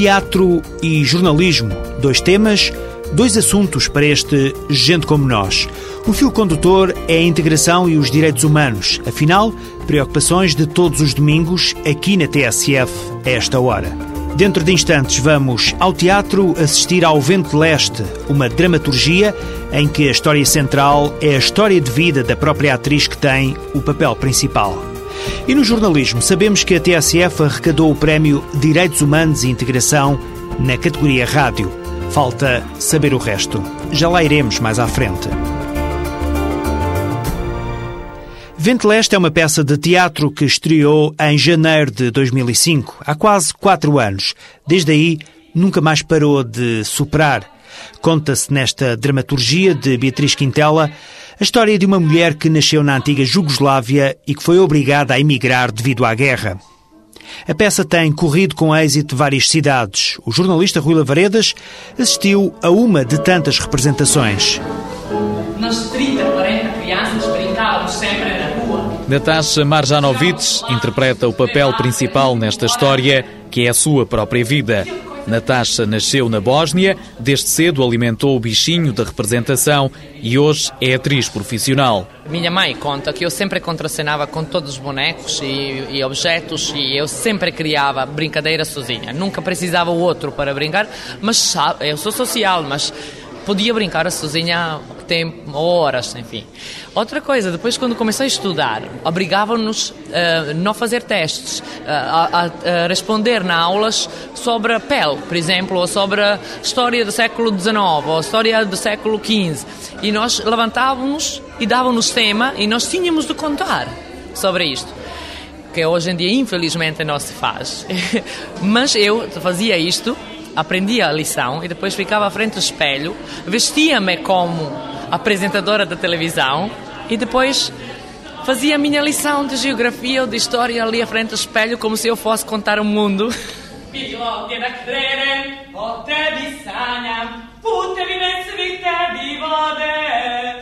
Teatro e jornalismo, dois temas, dois assuntos para este Gente Como Nós. O fio condutor é a integração e os direitos humanos. Afinal, preocupações de todos os domingos aqui na TSF, a esta hora. Dentro de instantes vamos ao teatro assistir ao Vento Leste, uma dramaturgia em que a história central é a história de vida da própria atriz que tem o papel principal. E no jornalismo, sabemos que a TSF arrecadou o prémio Direitos Humanos e Integração na categoria Rádio. Falta saber o resto. Já lá iremos mais à frente. Vente Leste é uma peça de teatro que estreou em janeiro de 2005, há quase quatro anos. Desde aí, nunca mais parou de superar. Conta-se nesta dramaturgia de Beatriz Quintela a história de uma mulher que nasceu na antiga Jugoslávia e que foi obrigada a emigrar devido à guerra. A peça tem corrido com êxito várias cidades. O jornalista Rui Lavaredas assistiu a uma de tantas representações. Nós 30, 40 crianças brincávamos sempre na rua. Natasha Marjanovic interpreta o papel principal nesta história, que é a sua própria vida. Natasha nasceu na Bósnia, desde cedo alimentou o bichinho da representação e hoje é atriz profissional. Minha mãe conta que eu sempre contracenava com todos os bonecos e, e objetos e eu sempre criava brincadeira sozinha. Nunca precisava o outro para brincar, mas eu sou social, mas podia brincar sozinha tem horas, enfim. Outra coisa, depois quando comecei a estudar, obrigavam-nos a uh, não fazer testes, uh, a, a, responder na aulas sobre a pele, por exemplo, ou sobre a história do século XIX, ou a história do século XV. E nós levantávamos e dávamos tema e nós tínhamos de contar sobre isto que hoje em dia infelizmente não se faz. Mas eu fazia isto aprendia a lição e depois ficava à frente do espelho, vestia-me como apresentadora da televisão e depois fazia a minha lição de geografia ou de história ali à frente do espelho como se eu fosse contar o mundo.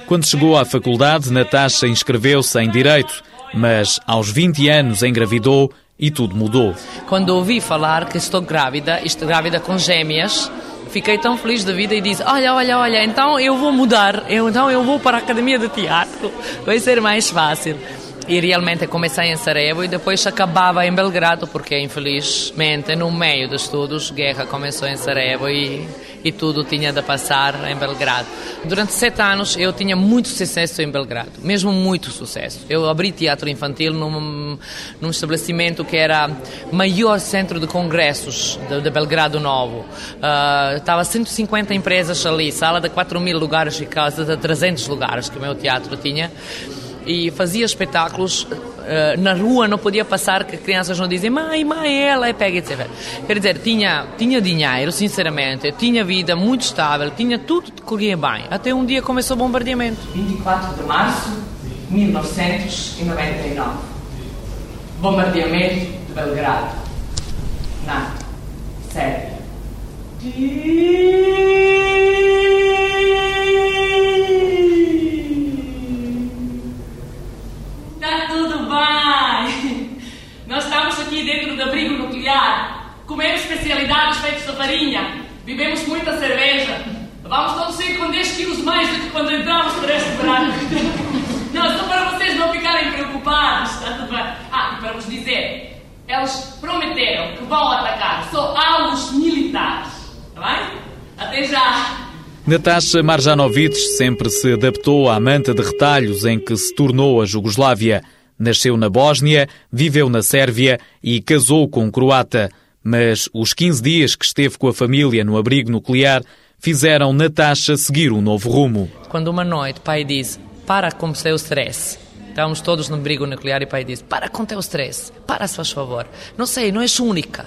Quando chegou à faculdade, Natasha inscreveu-se em Direito, mas aos 20 anos engravidou e tudo mudou. Quando ouvi falar que estou grávida, estou grávida com gêmeas, fiquei tão feliz da vida e disse: Olha, olha, olha, então eu vou mudar, eu, então eu vou para a academia de teatro, vai ser mais fácil. E realmente comecei em Sarajevo e depois acabava em Belgrado, porque infelizmente no meio dos estudos, guerra começou em Sarajevo e e tudo tinha de passar em Belgrado. Durante sete anos eu tinha muito sucesso em Belgrado, mesmo muito sucesso. Eu abri teatro infantil num, num estabelecimento que era maior centro de congressos de, de Belgrado Novo. Uh, estava 150 empresas ali, sala de 4 mil lugares e casa de 300 lugares que o meu teatro tinha e fazia espetáculos uh, na rua, não podia passar que crianças não dizem mãe, mãe, ela é pega, etc. Quer dizer, tinha, tinha dinheiro, sinceramente, tinha vida muito estável, tinha tudo que corria bem. Até um dia começou o bombardeamento. 24 de março de 1999. Bombardeamento de Belgrado. Na Sérvia. Comemos especialidades feitas de farinha. Bebemos muita cerveja. Vamos todos sair com 10 quilos mais do que quando entramos para este verão. Não, só para vocês não ficarem preocupados. Está tudo bem. Ah, e para vos dizer, eles prometeram que vão atacar só alvos militares. Está bem? Até já. Natasha Marjanovic sempre se adaptou à manta de retalhos em que se tornou a Jugoslávia. Nasceu na Bósnia, viveu na Sérvia e casou com um croata mas os 15 dias que esteve com a família no abrigo nuclear fizeram Natasha seguir um novo rumo. Quando uma noite pai disse, para com o seu stress. Estávamos todos no abrigo nuclear e pai disse, para com o teu stress, para se faz favor. Não sei, não és única.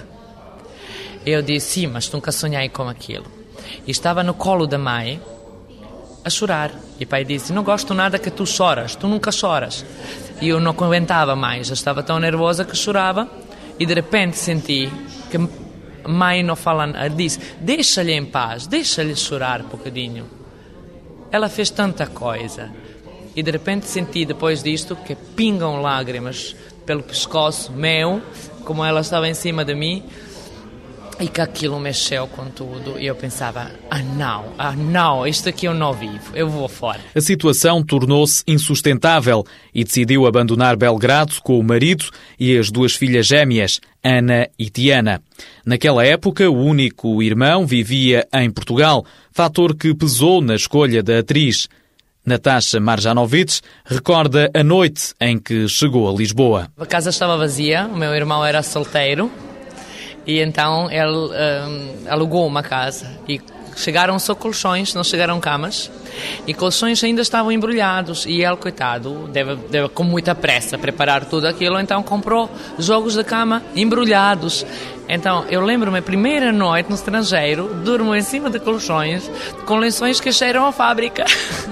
Eu disse, sim, mas nunca sonhei com aquilo. E estava no colo da mãe, a chorar. E pai disse, não gosto nada que tu choras, tu nunca choras. E eu não aguentava mais, eu estava tão nervosa que chorava e de repente senti que a mãe não fala, disse: Deixa-lhe em paz, deixa-lhe chorar um bocadinho. Ela fez tanta coisa. E de repente senti depois disto que pingam lágrimas pelo pescoço meu, como ela estava em cima de mim, e que aquilo mexeu com tudo. E eu pensava: ah, não, ah, não, isto aqui eu não vivo, eu vou fora. A situação tornou-se insustentável e decidiu abandonar Belgrado com o marido e as duas filhas gêmeas, Ana e Tiana. Naquela época, o único irmão vivia em Portugal, fator que pesou na escolha da atriz. Natasha Marjanovic recorda a noite em que chegou a Lisboa. A casa estava vazia, o meu irmão era solteiro e então ele um, alugou uma casa e chegaram só colchões, não chegaram camas e colchões ainda estavam embrulhados e ele, coitado, deve, deve com muita pressa preparar tudo aquilo, então comprou jogos de cama embrulhados. Então, eu lembro-me, a primeira noite no estrangeiro, durmo em cima de colchões com lençóis que cheiram a fábrica.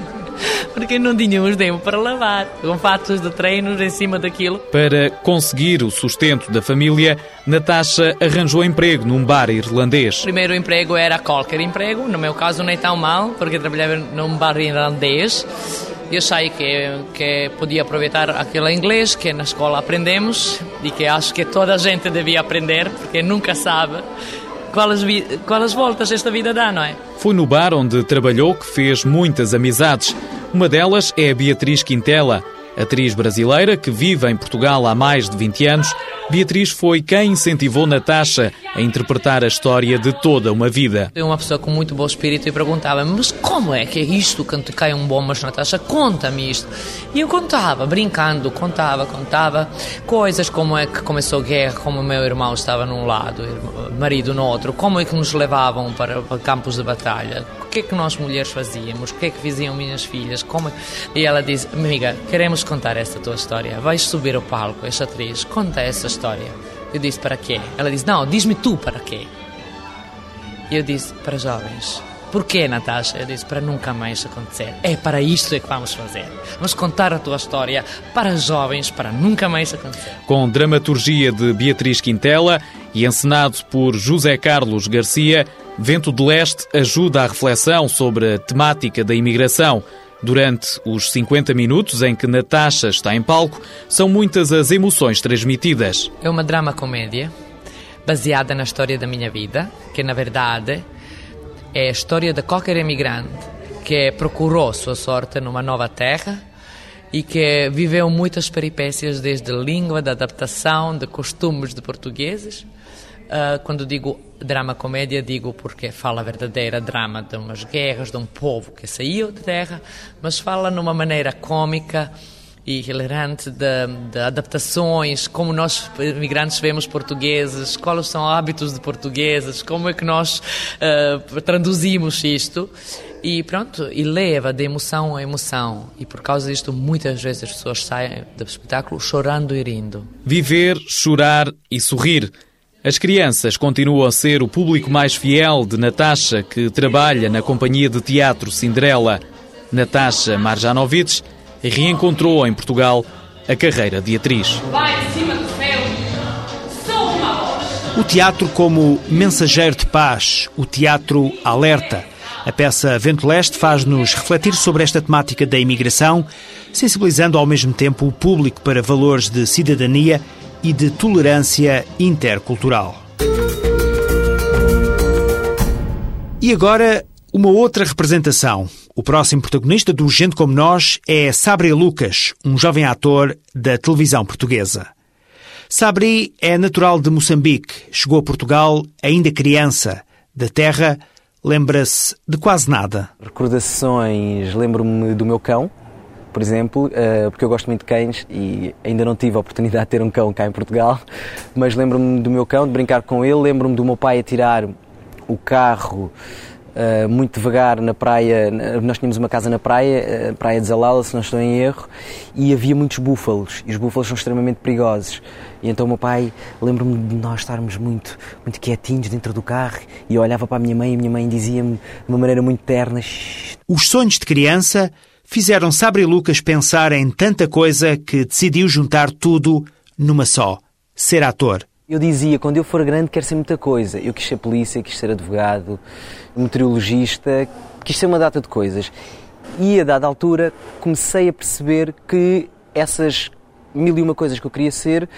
porque não tínhamos tempo para lavar, com fatos de treinos em cima daquilo. Para conseguir o sustento da família, Natasha arranjou emprego num bar irlandês. O primeiro emprego era qualquer emprego, no meu caso nem tão mal, porque trabalhava num bar irlandês. Eu achei que, que podia aproveitar aquele inglês que na escola aprendemos e que acho que toda a gente devia aprender, porque nunca sabe quais, quais voltas esta vida dá, não é? Foi no bar onde trabalhou que fez muitas amizades. Uma delas é a Beatriz Quintela, atriz brasileira que vive em Portugal há mais de 20 anos Beatriz foi quem incentivou Natasha a interpretar a história de toda uma vida. Eu uma pessoa com muito bom espírito e perguntava mas como é que é isto quando cai um bombas, Natasha? Conta-me isto. E eu contava, brincando, contava, contava coisas como é que começou a guerra, como meu irmão estava num lado, marido no outro, como é que nos levavam para, campos de batalha, que é que nós mulheres fazíamos, o que é que faziam minhas filhas, como... É e ela diz, amiga, queremos contar esta tua história, vais subir ao palco, esta atriz, conta essa história. Eu disse, para quê? Ela disse, não, diz-me tu para quê. Eu disse, para jovens. Porquê, Natasha? Eu disse, para nunca mais acontecer. É para isto é que vamos fazer. Vamos contar a tua história para jovens, para nunca mais acontecer. Com dramaturgia de Beatriz Quintela e encenado por José Carlos Garcia, Vento de Leste ajuda à reflexão sobre a temática da imigração. Durante os 50 minutos em que Natasha está em palco, são muitas as emoções transmitidas. É uma drama-comédia baseada na história da minha vida, que na verdade é a história de qualquer imigrante que procurou sua sorte numa nova terra e que viveu muitas peripécias desde língua, de adaptação, de costumes de portugueses. Uh, quando digo drama-comédia, digo porque fala verdadeira drama de umas guerras, de um povo que saiu de terra, mas fala numa maneira cômica e hilarante de, de, adaptações, como nós imigrantes vemos portugueses, quais são hábitos de portugueses, como é que nós uh, traduzimos isto. E pronto, e leva de emoção a emoção. E por causa disto, muitas vezes as pessoas saem do espetáculo chorando e rindo. Viver, chorar e sorrir as crianças continuam a ser o público mais fiel de Natasha, que trabalha na companhia de teatro Cinderela. Natasha Marjanovic reencontrou em Portugal a carreira de atriz. Vai cima do sou uma voz. O teatro como mensageiro de paz, o teatro alerta. A peça Vento Leste faz-nos refletir sobre esta temática da imigração, sensibilizando ao mesmo tempo o público para valores de cidadania e de tolerância intercultural. E agora, uma outra representação. O próximo protagonista do Gente Como Nós é Sabri Lucas, um jovem ator da televisão portuguesa. Sabri é natural de Moçambique, chegou a Portugal ainda criança. Da terra, lembra-se de quase nada. Recordações, lembro-me do meu cão, por exemplo, eh, porque eu gosto muito de cães e ainda não tive a oportunidade de ter um cão cá em Portugal, mas lembro-me do meu cão, de brincar com ele, lembro-me do meu pai a tirar o carro Uh, muito devagar na praia. Nós tínhamos uma casa na praia, uh, Praia de Zalala, se não estou em erro, e havia muitos búfalos. E os búfalos são extremamente perigosos. E então o meu pai, lembro-me de nós estarmos muito, muito quietinhos dentro do carro e eu olhava para a minha mãe e a minha mãe dizia-me de uma maneira muito terna: Os sonhos de criança fizeram Sabre e Lucas pensar em tanta coisa que decidiu juntar tudo numa só: ser ator. Eu dizia, quando eu for grande, quero ser muita coisa. Eu quis ser polícia, quis ser advogado, meteorologista, quis ser uma data de coisas. E a dada altura comecei a perceber que essas mil e uma coisas que eu queria ser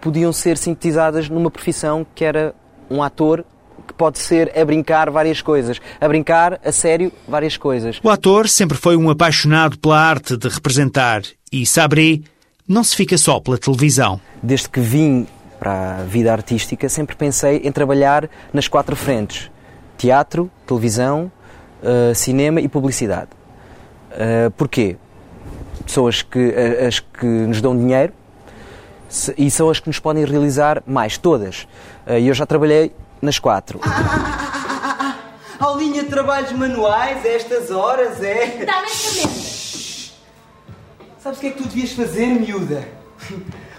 podiam ser sintetizadas numa profissão que era um ator que pode ser a brincar várias coisas. A brincar, a sério, várias coisas. O ator sempre foi um apaixonado pela arte de representar e Sabri não se fica só pela televisão. Desde que vim para a vida artística, sempre pensei em trabalhar nas quatro frentes: teatro, televisão, uh, cinema e publicidade. Uh, porquê? Pessoas que, as que nos dão dinheiro e são as que nos podem realizar mais, todas. E eu já trabalhei nas quatro. Ah, ah, ah, Aulinha de trabalhos manuais, a estas horas, é? Dá-me esta Sabes o que é que tu devias fazer, miúda?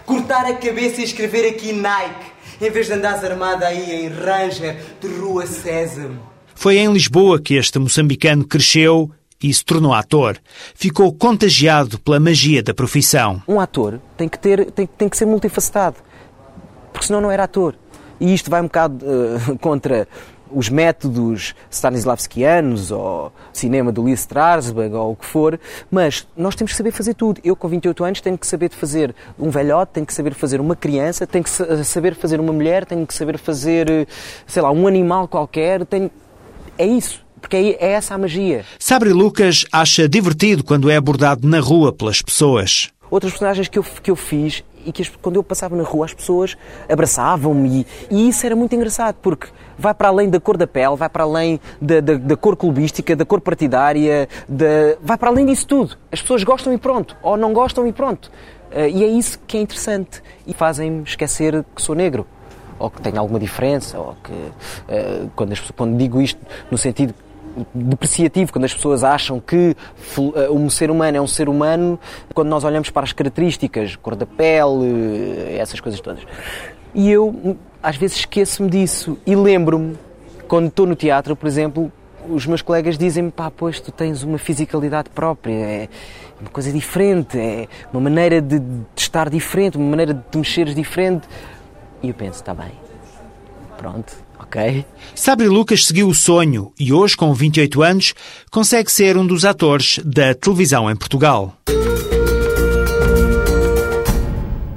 Cortar a cabeça e escrever aqui Nike, em vez de andares armada aí em Ranger de Rua Sésamo. Foi em Lisboa que este moçambicano cresceu e se tornou ator. Ficou contagiado pela magia da profissão. Um ator tem que, ter, tem, tem que ser multifacetado, porque senão não era ator. E isto vai um bocado uh, contra os métodos stanislavskianos ou cinema do Lee Strasberg ou o que for, mas nós temos que saber fazer tudo. Eu com 28 anos tenho que saber fazer um velhote, tenho que saber fazer uma criança, tenho que saber fazer uma mulher, tenho que saber fazer, eh, sei lá, um animal qualquer, tenho... é isso. Porque é essa a magia. Sabre Lucas acha divertido quando é abordado na rua pelas pessoas. Outras personagens que eu, que eu fiz e que quando eu passava na rua as pessoas abraçavam-me e, isso era muito engraçado porque vai para além da cor da pele, vai para além da, da, da cor clubística, da cor partidária, da, vai para além disso tudo. As pessoas gostam e pronto, ou não gostam e pronto. Uh, e é isso que é interessante e fazem-me esquecer que sou negro ou que tenho alguma diferença ou que uh, quando, quando digo isto no sentido depreciativo, quando as pessoas acham que eh, um ser humano é um ser humano, quando nós olhamos para as características, cor da pele, essas coisas todas. E eu, às vezes, esqueço-me disso e lembro-me, quando estou no teatro, por exemplo, os meus colegas dizem-me, pá, pois tu tens uma fisicalidade própria, é uma coisa diferente, é uma maneira de, de estar diferente, uma maneira de te mexeres diferente. E eu penso, está bem, pronto, ok? Sabre Lucas seguiu o sonho e hoje, com 28 anos, consegue ser um dos atores da televisão em Portugal.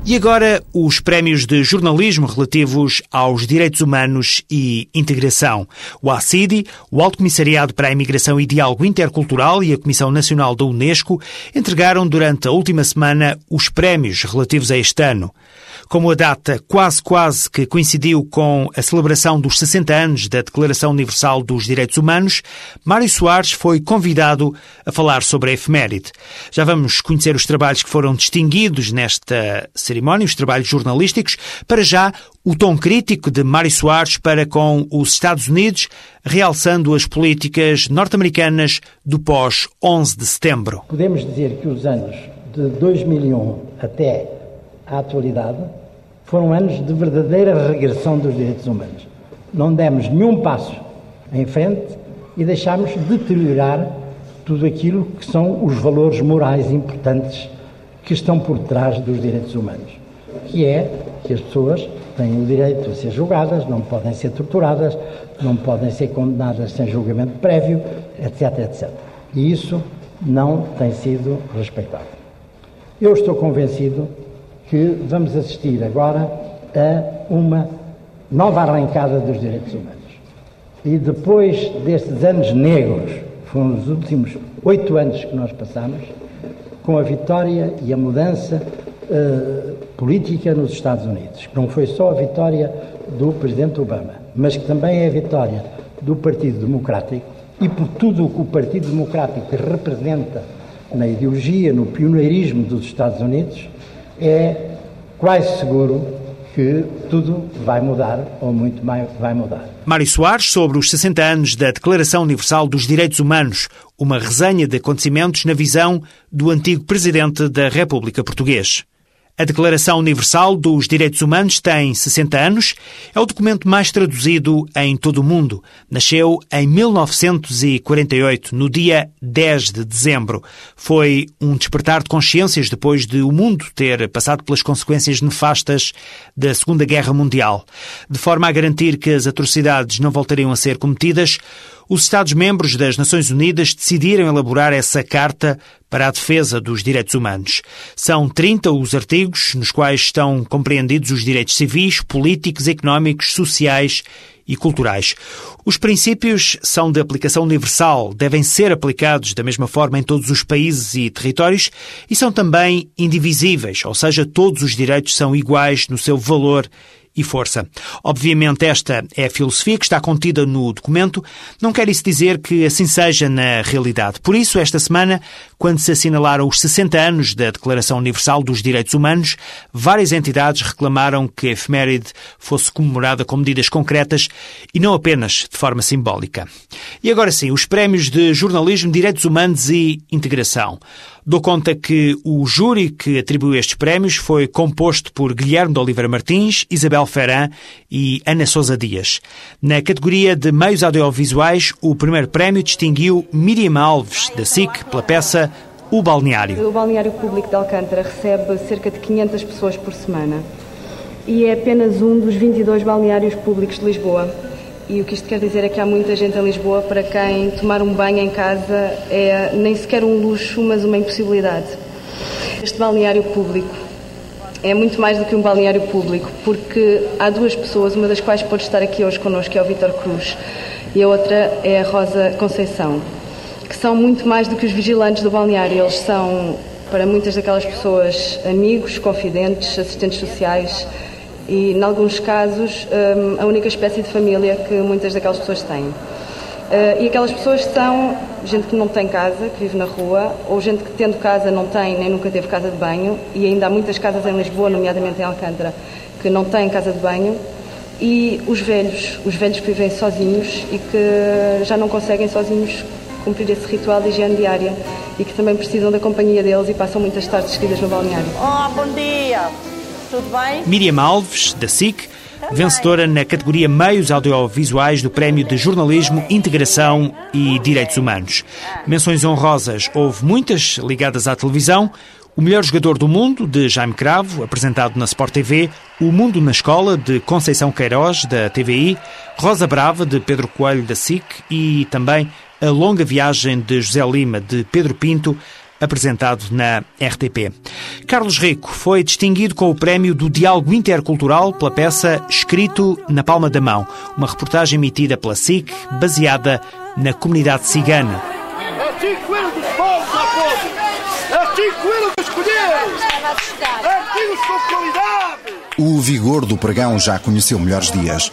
E agora os prémios de jornalismo relativos aos direitos humanos e integração. O ACIDI, o Alto Comissariado para a Imigração e Diálogo Intercultural e a Comissão Nacional da Unesco entregaram durante a última semana os prémios relativos a este ano. Como a data quase quase que coincidiu com a celebração dos 60 anos da Declaração Universal dos Direitos Humanos, Mário Soares foi convidado a falar sobre a efeméride. Já vamos conhecer os trabalhos que foram distinguidos nesta cerimónia, os trabalhos jornalísticos. Para já, o tom crítico de Mário Soares para com os Estados Unidos, realçando as políticas norte-americanas do pós-11 de setembro. Podemos dizer que os anos de 2001 até à atualidade, foram anos de verdadeira regressão dos direitos humanos. Não demos nenhum passo em frente e deixámos deteriorar tudo aquilo que são os valores morais importantes que estão por trás dos direitos humanos, que é que as pessoas têm o direito a ser julgadas, não podem ser torturadas, não podem ser condenadas sem julgamento prévio, etc, etc. E isso não tem sido respeitado. Eu estou convencido que vamos assistir agora a uma nova arrancada dos direitos humanos. E depois destes anos negros, foram os últimos oito anos que nós passamos, com a vitória e a mudança uh, política nos Estados Unidos, que não foi só a vitória do presidente Obama, mas que também é a vitória do Partido Democrático e por tudo o que o Partido Democrático representa na ideologia, no pioneirismo dos Estados Unidos, é quase seguro que tudo vai mudar, ou muito mais vai mudar. Mário Soares, sobre os 60 anos da Declaração Universal dos Direitos Humanos, uma resenha de acontecimentos na visão do antigo Presidente da República Portuguesa. A Declaração Universal dos Direitos Humanos tem 60 anos, é o documento mais traduzido em todo o mundo. Nasceu em 1948, no dia 10 de dezembro. Foi um despertar de consciências depois de o mundo ter passado pelas consequências nefastas da Segunda Guerra Mundial. De forma a garantir que as atrocidades não voltariam a ser cometidas, os Estados-membros das Nações Unidas decidiram elaborar essa carta para a defesa dos direitos humanos. São 30 os artigos nos quais estão compreendidos os direitos civis, políticos, económicos, sociais e culturais. Os princípios são de aplicação universal, devem ser aplicados da mesma forma em todos os países e territórios e são também indivisíveis, ou seja, todos os direitos são iguais no seu valor e força. Obviamente, esta é a filosofia que está contida no documento. Não quer isso dizer que assim seja na realidade. Por isso, esta semana, quando se assinalaram os 60 anos da Declaração Universal dos Direitos Humanos, várias entidades reclamaram que a efeméride fosse comemorada com medidas concretas e não apenas de forma simbólica. E agora sim, os prémios de jornalismo, direitos humanos e integração. Dou conta que o júri que atribuiu estes prémios foi composto por Guilherme de Oliveira Martins, Isabel Ferran e Ana Sousa Dias. Na categoria de meios audiovisuais, o primeiro prémio distinguiu Miriam Alves, da SIC, pela peça O Balneário. O Balneário Público de Alcântara recebe cerca de 500 pessoas por semana e é apenas um dos 22 balneários públicos de Lisboa. E o que isto quer dizer é que há muita gente em Lisboa para quem tomar um banho em casa é nem sequer um luxo, mas uma impossibilidade. Este balneário público é muito mais do que um balneário público, porque há duas pessoas, uma das quais pode estar aqui hoje connosco, é o Vítor Cruz, e a outra é a Rosa Conceição, que são muito mais do que os vigilantes do balneário. Eles são, para muitas daquelas pessoas, amigos, confidentes, assistentes sociais, e, em alguns casos, hum, a única espécie de família que muitas daquelas pessoas têm. Uh, e aquelas pessoas são gente que não tem casa, que vive na rua, ou gente que tendo casa não tem nem nunca teve casa de banho, e ainda há muitas casas em Lisboa, nomeadamente em Alcântara, que não têm casa de banho, e os velhos, os velhos que vivem sozinhos e que já não conseguem sozinhos cumprir esse ritual de higiene diária e que também precisam da companhia deles e passam muitas tardes seguidas no balneário. Oh, bom dia! Tudo bem? Miriam Alves, da SIC, vencedora na categoria Meios Audiovisuais do Prémio de Jornalismo, Integração e Direitos Humanos. Menções honrosas houve muitas ligadas à televisão. O Melhor Jogador do Mundo, de Jaime Cravo, apresentado na Sport TV, O Mundo na Escola, de Conceição Queiroz, da TVI, Rosa Brava, de Pedro Coelho, da SIC e também A Longa Viagem de José Lima, de Pedro Pinto, apresentado na RTP. Carlos Rico foi distinguido com o prémio do Diálogo Intercultural pela peça Escrito na Palma da Mão, uma reportagem emitida pela SIC, baseada na comunidade cigana. É 5 euros dos povos a povo! É 5 euros dos escolheres! Artigos com qualidade! O vigor do pregão já conheceu melhores dias.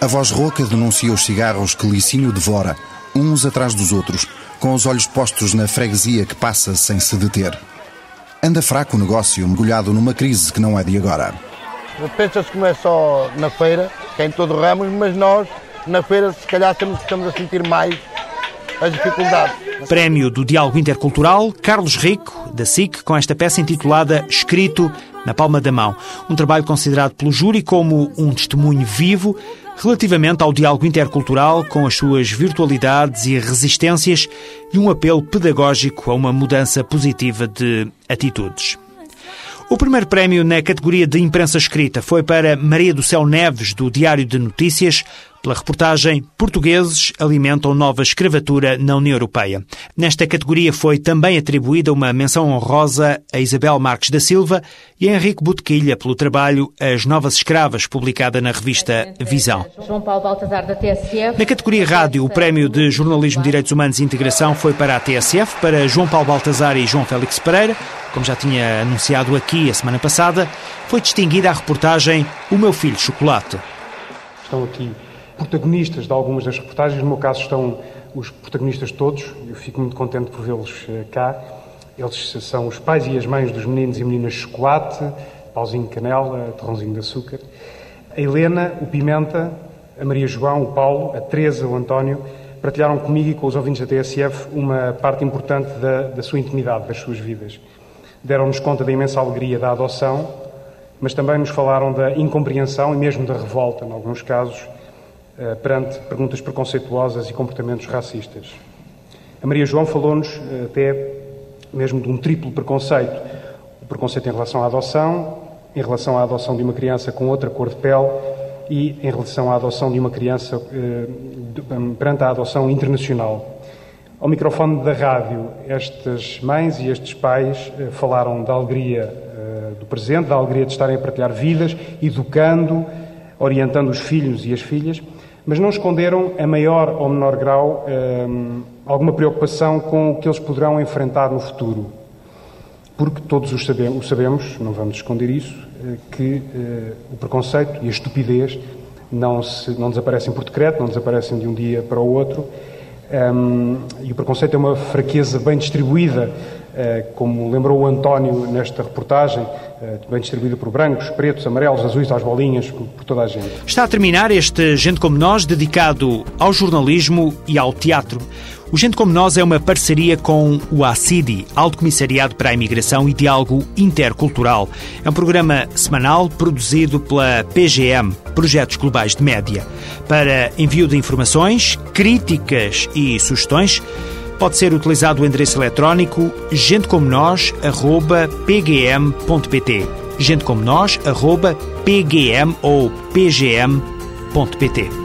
A voz rouca denuncia os cigarros que Licínio devora, uns atrás dos outros, com os olhos postos na freguesia que passa sem se deter. Anda fraco o negócio, mergulhado numa crise que não é de agora. Pensa-se que não é só na feira, que é em todo o ramo, mas nós, na feira, se calhar estamos a sentir mais as dificuldades. Prémio do Diálogo Intercultural, Carlos Rico, da SIC, com esta peça intitulada Escrito na Palma da Mão. Um trabalho considerado pelo júri como um testemunho vivo relativamente ao diálogo intercultural com as suas virtualidades e resistências e um apelo pedagógico a uma mudança positiva de atitudes. O primeiro prémio na categoria de imprensa escrita foi para Maria do Céu Neves, do Diário de Notícias, pela reportagem Portugueses alimentam nova escravatura na União Europeia. Nesta categoria foi também atribuída uma menção honrosa a Isabel Marques da Silva e a Henrique Botequilha pelo trabalho As Novas Escravas, publicada na revista Visão. João Paulo Baltazar da TSF. Na categoria Rádio, o Prémio de Jornalismo, Direitos Humanos e Integração foi para a TSF, para João Paulo Baltazar e João Félix Pereira. Como já tinha anunciado aqui a semana passada, foi distinguida a reportagem O Meu Filho Chocolate. Estão aqui protagonistas de algumas das reportagens, no meu caso estão os protagonistas todos, eu fico muito contente por vê-los eh, cá. Eles são os pais e as mães dos meninos e meninas Chocolate, Pauzinho Canela, Torrãozinho de Açúcar, a Helena, o Pimenta, a Maria João, o Paulo, a Teresa, o António, partilharam comigo e com os ouvintes da TSF uma parte importante da, da sua intimidade, das suas vidas. deram-nos conta da imensa alegria da adoção, mas também nos falaram da incompreensão e mesmo da revolta, em alguns casos, perante perguntas preconceituosas e comportamentos racistas. A Maria João falou-nos eh, até mesmo de um triplo preconceito: o preconceito em relação à adoção, em relação à adoção de uma criança com outra cor de pele e em relação à adoção de uma criança eh, perante a adoção internacional. Ao microfone da rádio, estas mães e estes pais eh, falaram da alegria eh, do presente, da alegria de estarem a partilhar vidas, educando, orientando os filhos e as filhas, mas não esconderam, a maior ou menor grau, eh, alguma preocupação com o que eles poderão enfrentar no futuro. Porque todos os sabemos, não vamos esconder isso, que o preconceito e a estupidez não, se, não desaparecem por decreto, não desaparecem de um dia para o outro um, e o preconceito é uma fraqueza bem distribuída, uh, como lembrou o António nesta reportagem, bem distribuída por brancos, pretos, amarelos, azuis, às bolinhas, por toda a gente. Está a terminar este Gente Como Nós, dedicado ao jornalismo e ao teatro. O Gente Como Nós é uma parceria com o ACIDI, Alto Comissariado para a Imigração e Diálogo Intercultural. É um programa semanal produzido pela PGM, Projetos Globais de Média. Para envio de informações, críticas e sugestões, pode ser utilizado o endereço eletrónico gentecomonos.pgm.pt gentecomonos.pgm ou pgm.pt